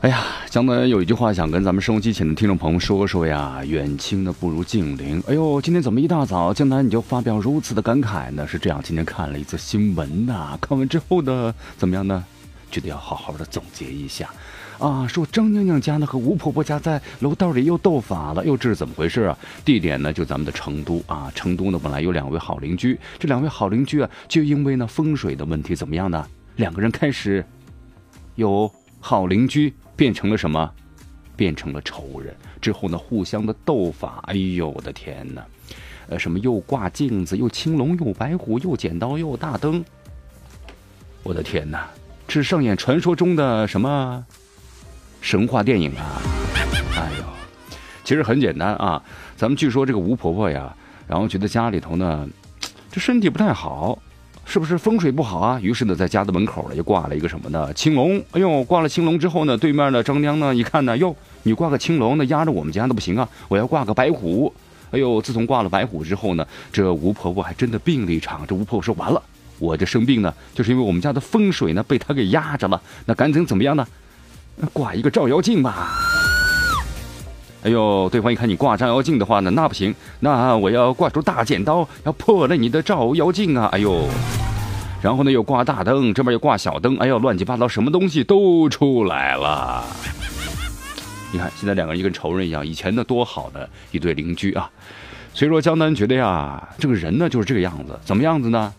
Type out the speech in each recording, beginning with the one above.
哎呀，江南有一句话想跟咱们收音机前的听众朋友说说呀，远亲呢不如近邻。哎呦，今天怎么一大早江南你就发表如此的感慨呢？是这样，今天看了一则新闻呐，看完之后呢，怎么样呢？觉得要好好的总结一下啊。说张娘娘家呢和吴婆婆家在楼道里又斗法了，又这是怎么回事啊？地点呢就咱们的成都啊，成都呢本来有两位好邻居，这两位好邻居啊，就因为呢风水的问题怎么样呢？两个人开始有好邻居。变成了什么？变成了仇人。之后呢，互相的斗法。哎呦，我的天哪！呃，什么又挂镜子，又青龙，又白虎，又剪刀，又大灯。我的天哪！这是上演传说中的什么神话电影啊？哎呦，其实很简单啊。咱们据说这个吴婆婆呀，然后觉得家里头呢，这身体不太好。是不是风水不好啊？于是呢，在家的门口呢，又挂了一个什么呢？青龙。哎呦，挂了青龙之后呢，对面的张娘呢，一看呢，哟，你挂个青龙，那压着我们家那不行啊！我要挂个白虎。哎呦，自从挂了白虎之后呢，这吴婆婆还真的病了一场。这吴婆婆说：“完了，我这生病呢，就是因为我们家的风水呢被他给压着了。那赶紧怎么样呢？挂一个照妖镜吧。”哎呦，对方一看你挂照妖镜的话呢，那不行，那我要挂出大剪刀，要破了你的照妖镜啊！哎呦。然后呢，又挂大灯，这边又挂小灯，哎呦，乱七八糟，什么东西都出来了。你看，现在两个人就跟仇人一样。以前呢，多好的一对邻居啊！所以说，江南觉得呀，这个人呢就是这个样子，怎么样子呢？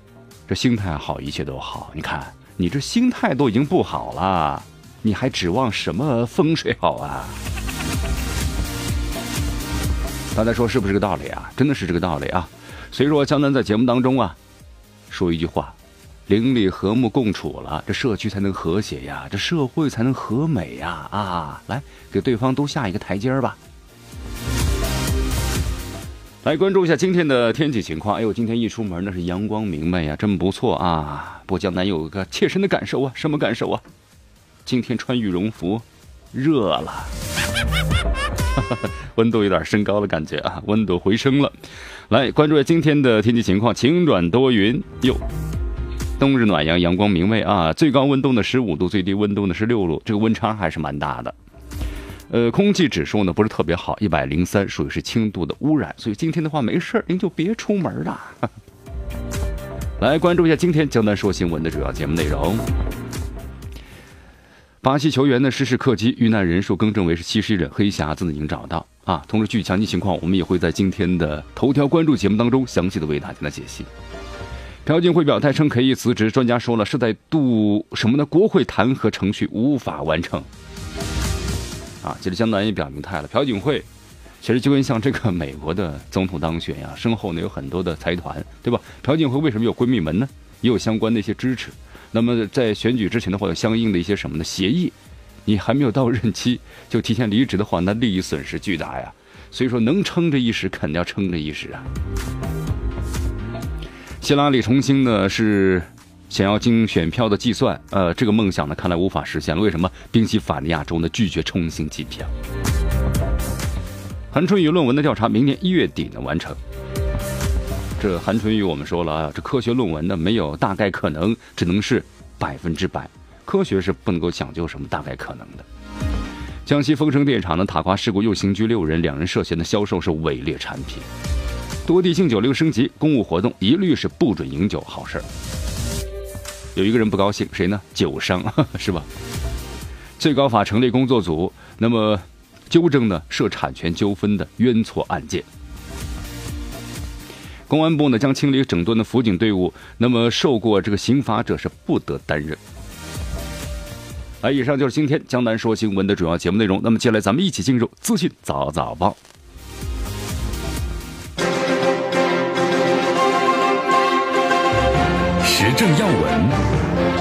这心态好，一切都好。你看，你这心态都已经不好了，你还指望什么风水好啊？大家说是不是这个道理啊？真的是这个道理啊！所以说，江南在节目当中啊，说一句话。邻里和睦共处了，这社区才能和谐呀，这社会才能和美呀！啊，来给对方都下一个台阶儿吧。来关注一下今天的天气情况。哎呦，今天一出门那是阳光明媚呀，真不错啊！不过江南有一个切身的感受啊，什么感受啊？今天穿羽绒服，热了，温度有点升高的感觉啊，温度回升了。来关注一下今天的天气情况，晴转多云哟。冬日暖阳，阳光明媚啊！最高温度呢十五度，最低温度呢是六度，这个温差还是蛮大的。呃，空气指数呢不是特别好，一百零三，属于是轻度的污染。所以今天的话没事您就别出门了。来关注一下今天江南说新闻的主要节目内容。巴西球员呢失事客机遇难人数更正为是七十一人，黑匣子呢已经找到啊。同时，据详细情况，我们也会在今天的头条关注节目当中详细的为大家来解析。朴槿惠表态称可以辞职，专家说了是在度什么呢？国会弹劾程序无法完成。啊，其实江南也表明态了。朴槿惠其实就跟像这个美国的总统当选呀，身后呢有很多的财团，对吧？朴槿惠为什么有闺蜜门呢？也有相关的一些支持。那么在选举之前的话，有相应的一些什么的协议，你还没有到任期就提前离职的话，那利益损失巨大呀。所以说，能撑着一时，肯定要撑着一时啊。希拉里重新呢是想要经选票的计算，呃，这个梦想呢看来无法实现了。为什么？宾夕法尼亚州呢拒绝重新计票。韩春雨论文的调查明年一月底呢完成。这韩春雨我们说了啊，这科学论文呢没有大概可能，只能是百分之百。科学是不能够讲究什么大概可能的。江西丰城电厂的塔挂事故又刑拘六人，两人涉嫌的销售是伪劣产品。多地禁酒令升级，公务活动一律是不准饮酒，好事儿。有一个人不高兴，谁呢？酒商 是吧？最高法成立工作组，那么纠正呢涉产权纠纷的冤错案件。公安部呢将清理整顿的辅警队伍，那么受过这个刑罚者是不得担任。来，以上就是今天江南说新闻的主要节目内容。那么接下来咱们一起进入资讯早早报。时政要闻，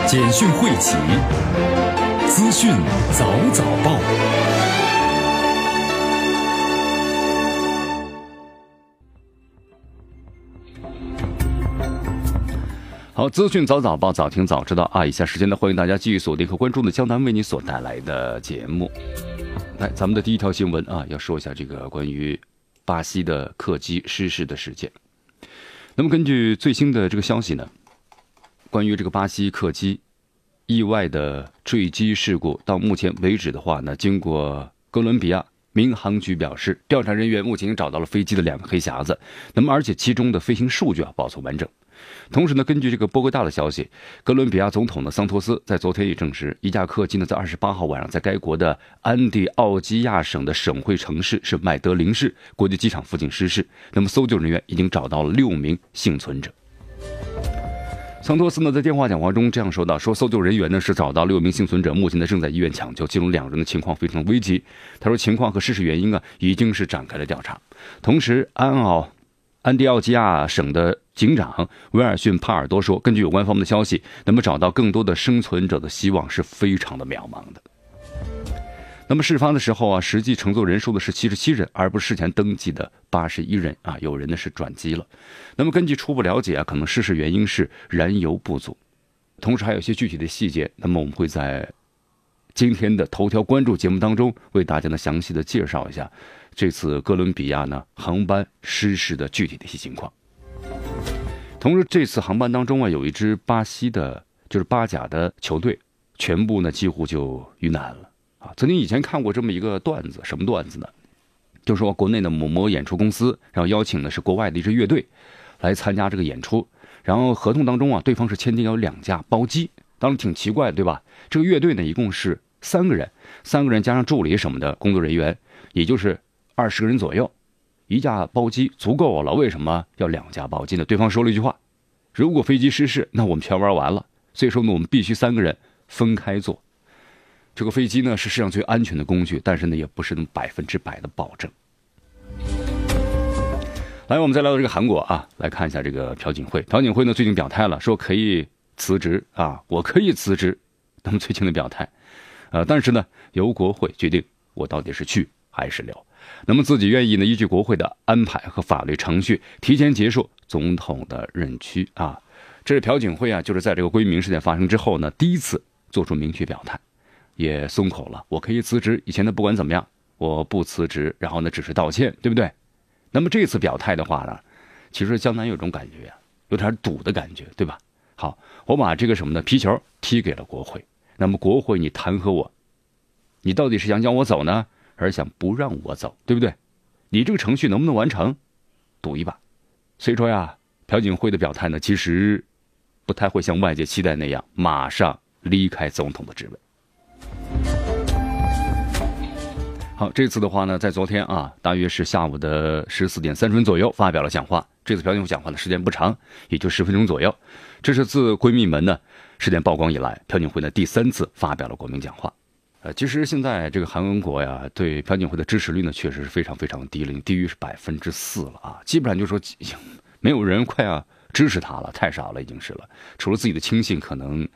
简讯汇集，资讯早早报。好，资讯早早报，早听早知道啊！以下时间呢，欢迎大家继续锁定和关注的江南为你所带来的节目。来，咱们的第一条新闻啊，要说一下这个关于巴西的客机失事的事件。那么根据最新的这个消息呢，关于这个巴西客机意外的坠机事故，到目前为止的话呢，经过哥伦比亚民航局表示，调查人员目前已经找到了飞机的两个黑匣子，那么而且其中的飞行数据啊保存完整。同时呢，根据这个波哥大的消息，哥伦比亚总统的桑托斯在昨天也证实，一架客机呢在二十八号晚上在该国的安第奥基亚省的省会城市是麦德林市国际机场附近失事。那么搜救人员已经找到了六名幸存者。桑托斯呢在电话讲话中这样说道：“说搜救人员呢是找到六名幸存者，目前呢正在医院抢救，其中两人的情况非常危急。他说情况和失事原因啊已经是展开了调查。同时，安奥。”安第奥基亚省的警长威尔逊·帕尔多说：“根据有关方面的消息，那么找到更多的生存者的希望是非常的渺茫的。那么事发的时候啊，实际乘坐人数的是七十七人，而不是事前登记的八十一人啊。有人呢是转机了。那么根据初步了解啊，可能失事原因是燃油不足，同时还有一些具体的细节。那么我们会在今天的头条关注节目当中为大家呢详细的介绍一下。”这次哥伦比亚呢航班失事的具体的一些情况。同时，这次航班当中啊，有一支巴西的，就是巴甲的球队，全部呢几乎就遇难了啊。曾经以前看过这么一个段子，什么段子呢？就说国内的某某演出公司，然后邀请的是国外的一支乐队来参加这个演出，然后合同当中啊，对方是签订有两架包机，当时挺奇怪，对吧？这个乐队呢一共是三个人，三个人加上助理什么的工作人员，也就是。二十个人左右，一架包机足够了。为什么要两架包机呢？对方说了一句话：“如果飞机失事，那我们全玩完了。”所以说呢，我们必须三个人分开坐。这个飞机呢是世上最安全的工具，但是呢也不是那么百分之百的保证。来，我们再来到这个韩国啊，来看一下这个朴槿惠。朴槿惠呢最近表态了，说可以辞职啊，我可以辞职。那么最近的表态，呃，但是呢由国会决定我到底是去还是留。那么自己愿意呢？依据国会的安排和法律程序，提前结束总统的任期啊。这是朴槿惠啊，就是在这个闺明事件发生之后呢，第一次做出明确表态，也松口了。我可以辞职，以前的不管怎么样，我不辞职，然后呢，只是道歉，对不对？那么这次表态的话呢，其实江南有种感觉啊，有点赌的感觉，对吧？好，我把这个什么呢？皮球踢给了国会。那么国会，你弹劾我，你到底是想将我走呢？而想不让我走，对不对？你这个程序能不能完成？赌一把。所以说呀，朴槿惠的表态呢，其实不太会像外界期待那样马上离开总统的职位。好，这次的话呢，在昨天啊，大约是下午的十四点三十分左右发表了讲话。这次朴槿惠讲话的时间不长，也就十分钟左右。这是自闺蜜门呢事件曝光以来，朴槿惠呢第三次发表了国民讲话。呃，其实现在这个韩国呀，对朴槿惠的支持率呢，确实是非常非常低了，低于是百分之四了啊，基本上就说没有人快要支持他了，太少了已经是了。除了自己的亲信可能，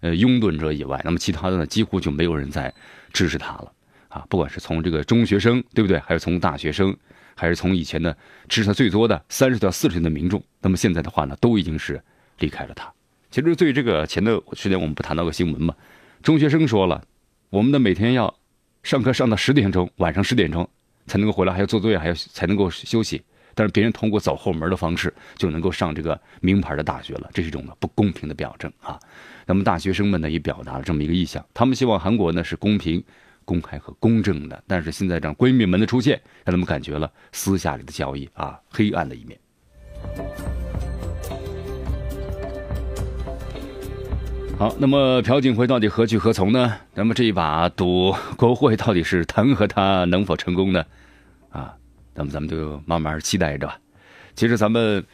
呃，拥趸者以外，那么其他的呢，几乎就没有人在支持他了啊。不管是从这个中学生，对不对？还是从大学生，还是从以前的支持他最多的三十到四十岁的民众，那么现在的话呢，都已经是离开了他。其实对这个前段时间我们不谈到个新闻嘛，中学生说了。我们的每天要上课上到十点钟，晚上十点钟才能够回来，还要做作业，还要才能够休息。但是别人通过走后门的方式就能够上这个名牌的大学了，这是一种不公平的表征啊。那么大学生们呢也表达了这么一个意向，他们希望韩国呢是公平、公开和公正的。但是现在这样闺蜜们的出现，让他们感觉了私下里的交易啊，黑暗的一面。好，那么朴槿惠到底何去何从呢？那么这一把赌，国会到底是弹劾他能否成功呢？啊，那么咱们就慢慢期待着吧。其实咱们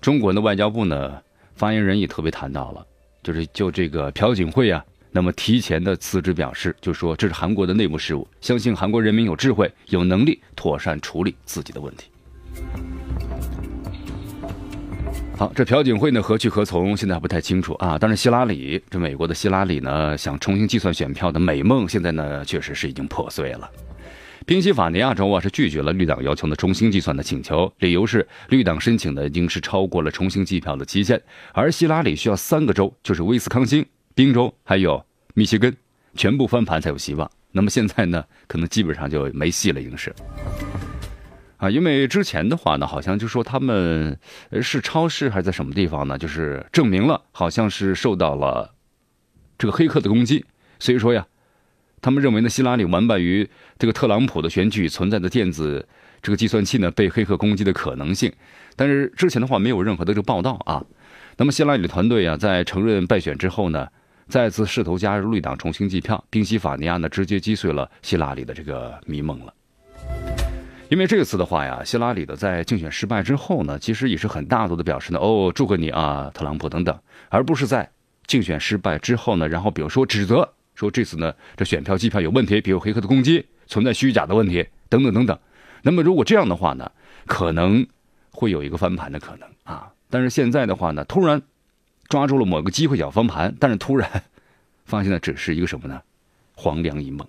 中国的外交部呢，发言人也特别谈到了，就是就这个朴槿惠啊，那么提前的辞职表示，就说这是韩国的内部事务，相信韩国人民有智慧、有能力妥善处理自己的问题。好，这朴槿惠呢何去何从，现在还不太清楚啊。但是希拉里，这美国的希拉里呢，想重新计算选票的美梦，现在呢确实是已经破碎了。宾夕法尼亚州啊是拒绝了绿党要求的重新计算的请求，理由是绿党申请的已经是超过了重新计票的期限，而希拉里需要三个州，就是威斯康星、宾州还有密歇根，全部翻盘才有希望。那么现在呢，可能基本上就没戏了，已经是。啊，因为之前的话呢，好像就说他们是超市还是在什么地方呢？就是证明了好像是受到了这个黑客的攻击，所以说呀，他们认为呢，希拉里完败于这个特朗普的选举存在的电子这个计算器呢被黑客攻击的可能性。但是之前的话没有任何的这个报道啊。那么希拉里的团队啊，在承认败选之后呢，再次试图加入绿党重新计票，宾夕法尼亚呢直接击碎了希拉里的这个迷梦了。因为这次的话呀，希拉里的在竞选失败之后呢，其实也是很大度的表示呢，哦，祝贺你啊，特朗普等等，而不是在竞选失败之后呢，然后比如说指责说这次呢这选票计票有问题，比如黑客的攻击存在虚假的问题等等等等。那么如果这样的话呢，可能会有一个翻盘的可能啊。但是现在的话呢，突然抓住了某个机会要翻盘，但是突然发现呢，只是一个什么呢？黄粱一梦。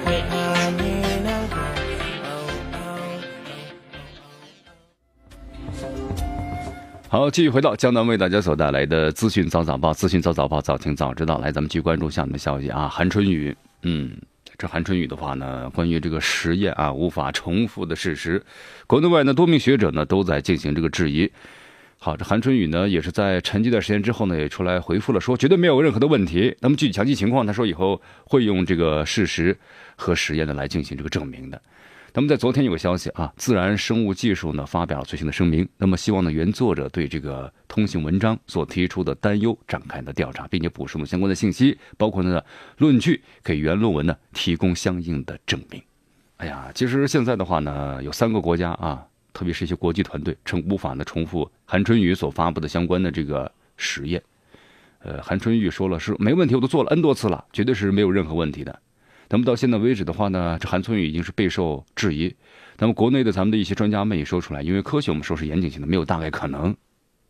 好，继续回到江南为大家所带来的资讯早早报，资讯早早报，早听早知道。来，咱们继续关注下面的消息啊。韩春雨，嗯，这韩春雨的话呢，关于这个实验啊无法重复的事实，国内外呢多名学者呢都在进行这个质疑。好，这韩春雨呢也是在沉寂一段时间之后呢也出来回复了，说绝对没有任何的问题。那么具体详细情况，他说以后会用这个事实和实验呢来进行这个证明的。那么在昨天有个消息啊，《自然生物技术》呢发表了最新的声明，那么希望呢原作者对这个通信文章所提出的担忧展开的调查，并且补充了相关的信息，包括呢论据给原论文呢提供相应的证明。哎呀，其实现在的话呢，有三个国家啊，特别是一些国际团队称无法呢重复韩春雨所发布的相关的这个实验。呃，韩春雨说了是没问题，我都做了 N 多次了，绝对是没有任何问题的。那么到现在为止的话呢，这韩春雨已经是备受质疑。那么国内的咱们的一些专家们也说出来，因为科学我们说是严谨性的，没有大概可能。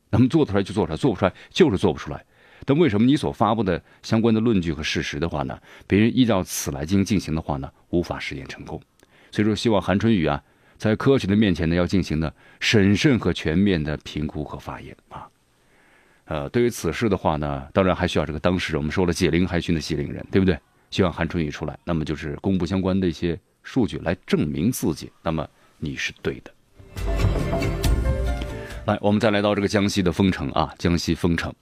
那么做出来就做出来，做不出来就是做不出来。但为什么你所发布的相关的论据和事实的话呢，别人依照此来进行进行的话呢，无法实验成功？所以说，希望韩春雨啊，在科学的面前呢，要进行呢审慎和全面的评估和发言啊。呃，对于此事的话呢，当然还需要这个当事人，我们说了解铃还须系铃人，对不对？希望韩春雨出来，那么就是公布相关的一些数据来证明自己，那么你是对的。来，我们再来到这个江西的丰城啊，江西丰城，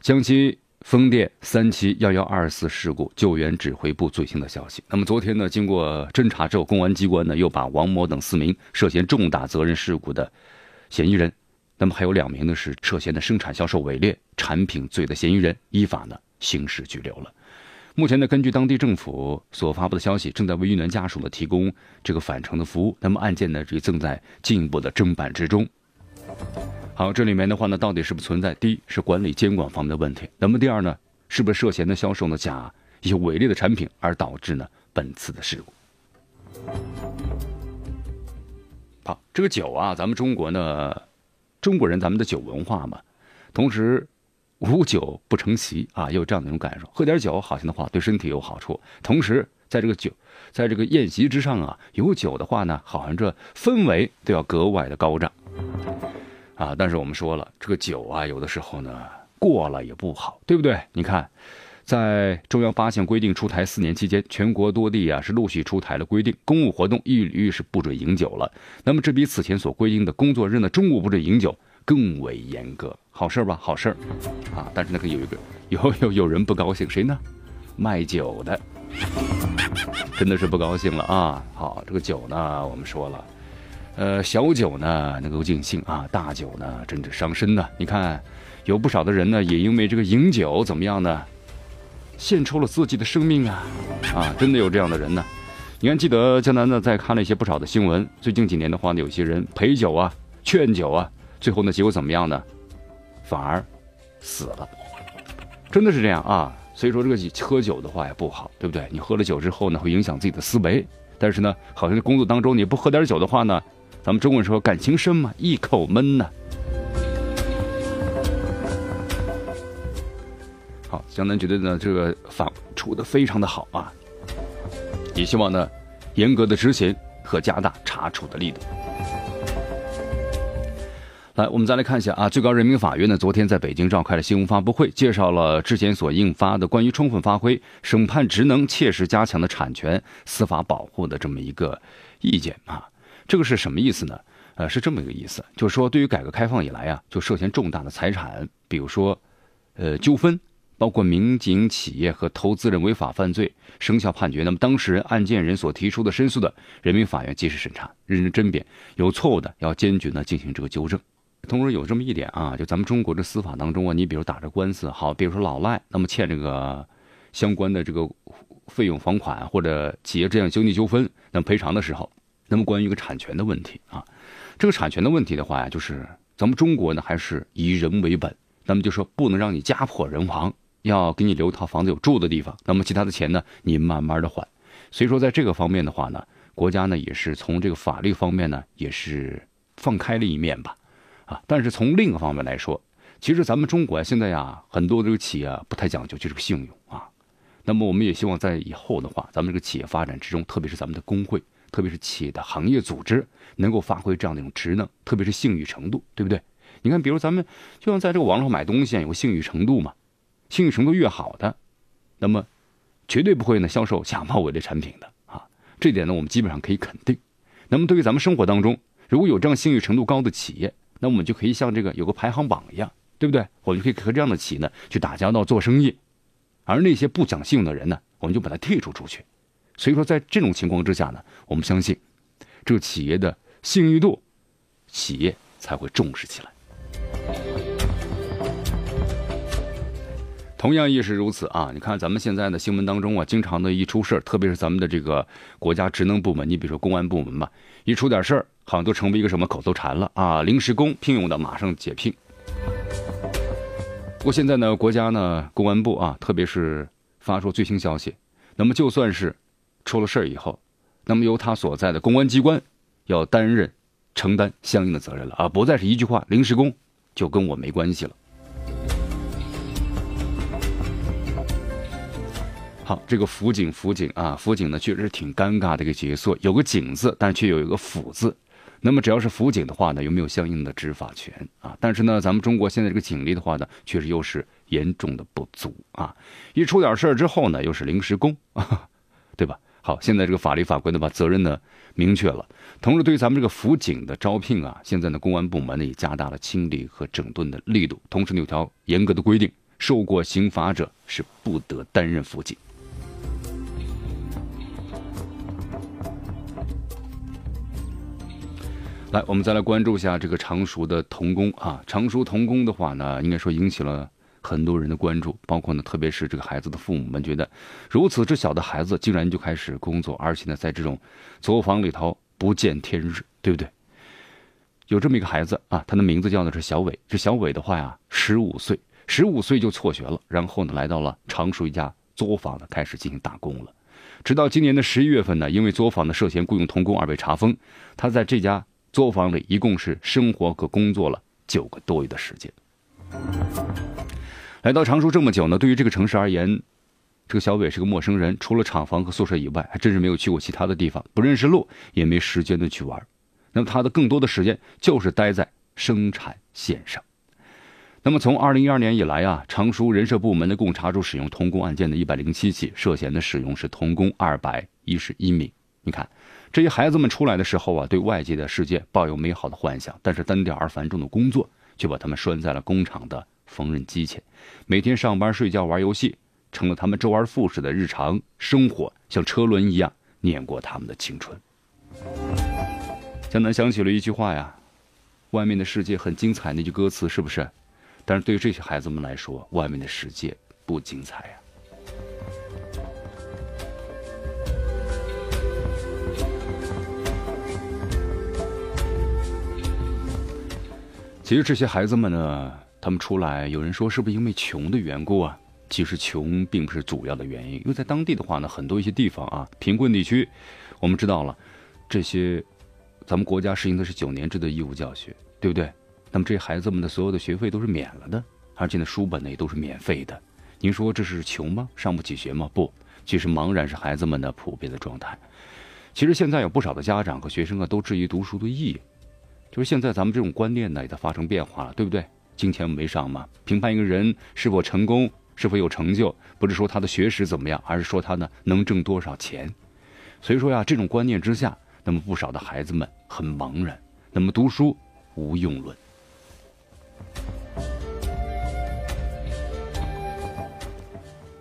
江西风电三期幺幺二四事故救援指挥部最新的消息。那么昨天呢，经过侦查之后，公安机关呢又把王某等四名涉嫌重大责任事故的嫌疑人，那么还有两名呢是涉嫌的生产销售伪劣产品罪的嫌疑人，依法呢刑事拘留了。目前呢，根据当地政府所发布的消息，正在为遇难家属呢提供这个返程的服务。那么案件呢，也正在进一步的侦办之中。好，这里面的话呢，到底是不是存在？第一是管理监管方面的问题。那么第二呢，是不是涉嫌的销售呢假一些伪劣的产品，而导致呢本次的事故？好，这个酒啊，咱们中国呢，中国人咱们的酒文化嘛，同时。无酒不成席啊，也有这样的一种感受。喝点酒，好像的话对身体有好处。同时，在这个酒，在这个宴席之上啊，有酒的话呢，好像这氛围都要格外的高涨啊。但是我们说了，这个酒啊，有的时候呢过了也不好，对不对？你看，在中央八项规定出台四年期间，全国多地啊是陆续出台了规定，公务活动一律是不准饮酒了。那么这比此前所规定的工作日呢中午不准饮酒更为严格。好事吧，好事儿啊！但是那个有一个 有有有人不高兴，谁呢？卖酒的，真的是不高兴了啊！好，这个酒呢，我们说了，呃，小酒呢能够尽兴啊，大酒呢真是伤身呢。你看，有不少的人呢，也因为这个饮酒怎么样呢，献出了自己的生命啊啊，真的有这样的人呢。你看，记得江南呢在看了一些不少的新闻，最近几年的话呢，有些人陪酒啊、劝酒啊，最后呢结果怎么样呢？反而死了，真的是这样啊。所以说这个喝酒的话也不好，对不对？你喝了酒之后呢，会影响自己的思维。但是呢，好像在工作当中你不喝点酒的话呢，咱们中国人说感情深嘛，一口闷呢。好，江南觉得呢这个法处的非常的好啊，也希望呢严格的执行和加大查处的力度。来，我们再来看一下啊，最高人民法院呢，昨天在北京召开了新闻发布会，介绍了之前所印发的关于充分发挥审判职能、切实加强的产权司法保护的这么一个意见啊。这个是什么意思呢？呃，是这么一个意思，就是说，对于改革开放以来啊，就涉嫌重大的财产，比如说，呃，纠纷，包括民警、企业和投资人违法犯罪生效判决，那么当事人、案件人所提出的申诉的，人民法院及时审查、认真甄别，有错误的要坚决呢进行这个纠正。同时有这么一点啊，就咱们中国的司法当中啊，你比如打着官司，好，比如说老赖，那么欠这个相关的这个费用房款或者企业这样经济纠纷，那么赔偿的时候，那么关于一个产权的问题啊，这个产权的问题的话呀，就是咱们中国呢还是以人为本，那么就说不能让你家破人亡，要给你留一套房子有住的地方，那么其他的钱呢，你慢慢的还。所以说在这个方面的话呢，国家呢也是从这个法律方面呢也是放开了一面吧。啊，但是从另一个方面来说，其实咱们中国现在呀，很多这个企业啊不太讲究就是个信用啊。那么我们也希望在以后的话，咱们这个企业发展之中，特别是咱们的工会，特别是企业的行业组织，能够发挥这样的一种职能，特别是信誉程度，对不对？你看，比如咱们就像在这个网上买东西，有个信誉程度嘛，信誉程度越好的，那么绝对不会呢销售假冒伪劣产品的啊。这点呢，我们基本上可以肯定。那么对于咱们生活当中，如果有这样信誉程度高的企业，那我们就可以像这个有个排行榜一样，对不对？我们可以和这样的企业呢去打交道做生意，而那些不讲信用的人呢，我们就把他剔除出去。所以说，在这种情况之下呢，我们相信这个企业的信誉度，企业才会重视起来。同样也是如此啊！你看咱们现在的新闻当中啊，经常的一出事儿，特别是咱们的这个国家职能部门，你比如说公安部门吧，一出点事儿。好像都成为一个什么口头禅了啊！临时工聘用的马上解聘。不过现在呢，国家呢，公安部啊，特别是发出最新消息，那么就算是出了事儿以后，那么由他所在的公安机关要担任承担相应的责任了啊，不再是一句话临时工就跟我没关系了。好，这个辅警，辅警啊，辅警呢，确实挺尴尬的一个角色，有个警字，但却有一个辅字。那么只要是辅警的话呢，有没有相应的执法权啊？但是呢，咱们中国现在这个警力的话呢，确实又是严重的不足啊！一出点事儿之后呢，又是临时工啊，对吧？好，现在这个法律法规呢，把责任呢明确了。同时，对于咱们这个辅警的招聘啊，现在呢，公安部门呢也加大了清理和整顿的力度。同时，有条严格的规定，受过刑罚者是不得担任辅警。来，我们再来关注一下这个常熟的童工啊。常熟童工的话呢，应该说引起了很多人的关注，包括呢，特别是这个孩子的父母们觉得，如此之小的孩子竟然就开始工作，而且呢，在这种作坊里头不见天日，对不对？有这么一个孩子啊，他的名字叫的是小伟。这小伟的话呀，十五岁，十五岁就辍学了，然后呢，来到了常熟一家作坊呢，开始进行打工了。直到今年的十一月份呢，因为作坊呢涉嫌雇佣童工而被查封，他在这家。作坊里一共是生活和工作了九个多月的时间。来到常熟这么久呢，对于这个城市而言，这个小伟是个陌生人，除了厂房和宿舍以外，还真是没有去过其他的地方，不认识路，也没时间的去玩。那么他的更多的时间就是待在生产线上。那么从二零一二年以来啊，常熟人社部门的共查处使用童工案件的一百零七起，涉嫌的使用是童工二百一十一名。你看。这些孩子们出来的时候啊，对外界的世界抱有美好的幻想，但是单调而繁重的工作却把他们拴在了工厂的缝纫机前，每天上班、睡觉、玩游戏，成了他们周而复始的日常生活，像车轮一样碾过他们的青春。江南想起了一句话呀：“外面的世界很精彩。”那句歌词是不是？但是对于这些孩子们来说，外面的世界不精彩呀。其实这些孩子们呢，他们出来，有人说是不是因为穷的缘故啊？其实穷并不是主要的原因，因为在当地的话呢，很多一些地方啊，贫困地区，我们知道了，这些咱们国家实行的是九年制的义务教学，对不对？那么这些孩子们的所有的学费都是免了的，而且呢，书本呢也都是免费的。您说这是穷吗？上不起学吗？不，其实茫然是孩子们的普遍的状态。其实现在有不少的家长和学生啊，都质疑读书的意义。就是现在咱们这种观念呢，也在发生变化了，对不对？金钱没上嘛，评判一个人是否成功、是否有成就，不是说他的学识怎么样，而是说他呢能挣多少钱。所以说呀，这种观念之下，那么不少的孩子们很茫然，那么读书无用论。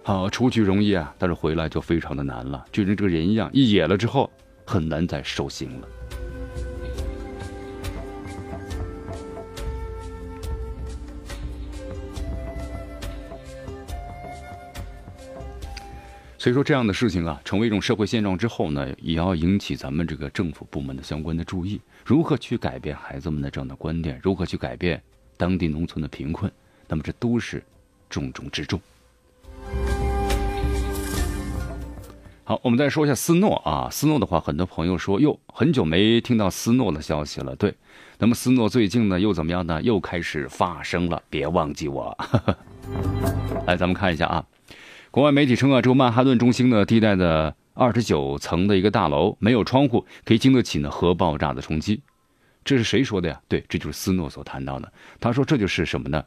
好，出去容易啊，但是回来就非常的难了，就跟这个人一样，一野了之后，很难再收心了。所以说这样的事情啊，成为一种社会现状之后呢，也要引起咱们这个政府部门的相关的注意，如何去改变孩子们的这样的观点，如何去改变当地农村的贫困，那么这都是重中之重。好，我们再说一下斯诺啊，斯诺的话，很多朋友说哟，很久没听到斯诺的消息了。对，那么斯诺最近呢又怎么样呢？又开始发声了，别忘记我。来，咱们看一下啊。国外媒体称啊，这个曼哈顿中心呢，地带的二十九层的一个大楼没有窗户，可以经得起呢核爆炸的冲击。这是谁说的呀？对，这就是斯诺所谈到的。他说这就是什么呢？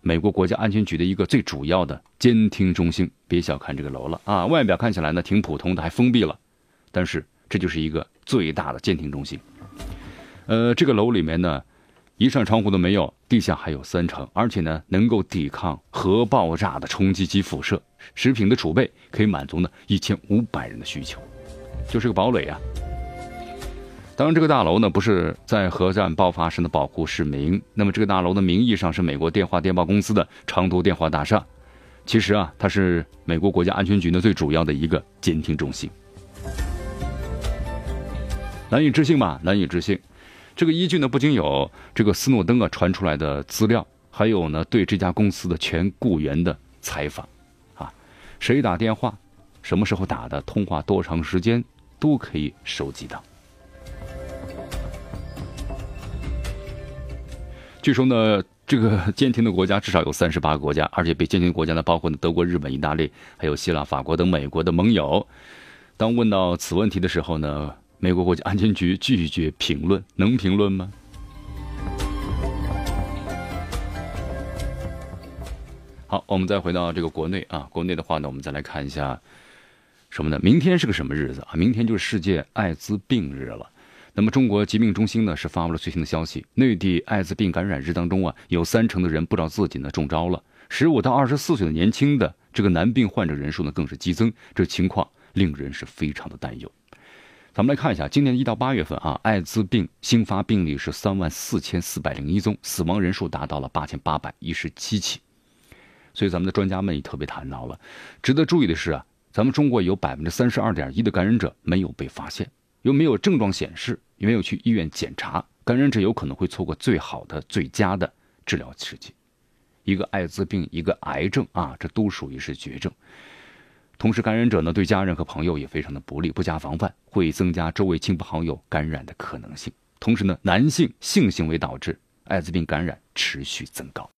美国国家安全局的一个最主要的监听中心。别小看这个楼了啊，外表看起来呢挺普通的，还封闭了，但是这就是一个最大的监听中心。呃，这个楼里面呢。一扇窗户都没有，地下还有三层，而且呢，能够抵抗核爆炸的冲击及辐射。食品的储备可以满足呢一千五百人的需求，就是个堡垒啊。当然，这个大楼呢不是在核战爆发时的保护市民，那么这个大楼的名义上是美国电话电报公司的长途电话大厦，其实啊，它是美国国家安全局呢最主要的一个监听中心。难以置信吧？难以置信。这个依据呢，不仅有这个斯诺登啊传出来的资料，还有呢对这家公司的全雇员的采访，啊，谁打电话，什么时候打的，通话多长时间，都可以收集到。据说呢，这个监听的国家至少有三十八个国家，而且被监听国家呢包括呢德国、日本、意大利，还有希腊、法国等美国的盟友。当问到此问题的时候呢？美国国家安全局拒绝评论，能评论吗？好，我们再回到这个国内啊，国内的话呢，我们再来看一下什么呢？明天是个什么日子啊？明天就是世界艾滋病日了。那么，中国疾病中心呢是发布了最新的消息，内地艾滋病感染日当中啊，有三成的人不知道自己呢中招了。十五到二十四岁的年轻的这个男病患者人数呢更是激增，这情况令人是非常的担忧。咱们来看一下，今年一到八月份啊，艾滋病新发病例是三万四千四百零一宗，死亡人数达到了八千八百一十七起。所以咱们的专家们也特别谈到了，值得注意的是啊，咱们中国有百分之三十二点一的感染者没有被发现，又没有症状显示，也没有去医院检查，感染者有可能会错过最好的、最佳的治疗时机。一个艾滋病，一个癌症啊，这都属于是绝症。同时，感染者呢对家人和朋友也非常的不利，不加防范会增加周围亲朋好友感染的可能性。同时呢，男性性行为导致艾滋病感染持续增高。